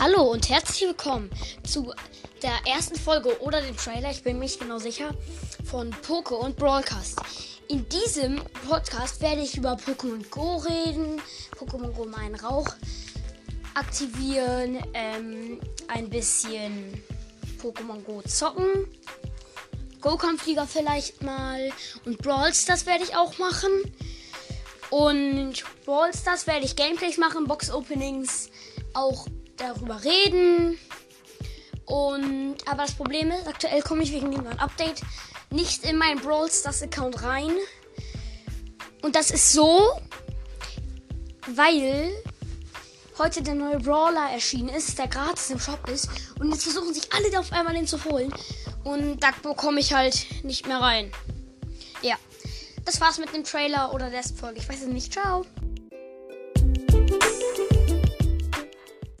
Hallo und herzlich willkommen zu der ersten Folge oder dem Trailer, ich bin mir nicht genau sicher, von Poke und Broadcast. In diesem Podcast werde ich über Pokémon Go reden, Pokémon Go meinen Rauch aktivieren, ähm, ein bisschen Pokémon Go zocken, Go-Kampfliga vielleicht mal und Brawls, das werde ich auch machen. Und Brawl Stars werde ich Gameplays machen, Box-Openings, auch darüber reden. Und aber das Problem ist, aktuell komme ich wegen dem neuen Update nicht in meinen Brawl Stars Account rein. Und das ist so, weil heute der neue Brawler erschienen ist, der gratis im Shop ist. Und jetzt versuchen sich alle auf einmal den zu holen. Und da bekomme ich halt nicht mehr rein. Ja das war's mit dem Trailer oder der Folge. Ich weiß es nicht. Ciao.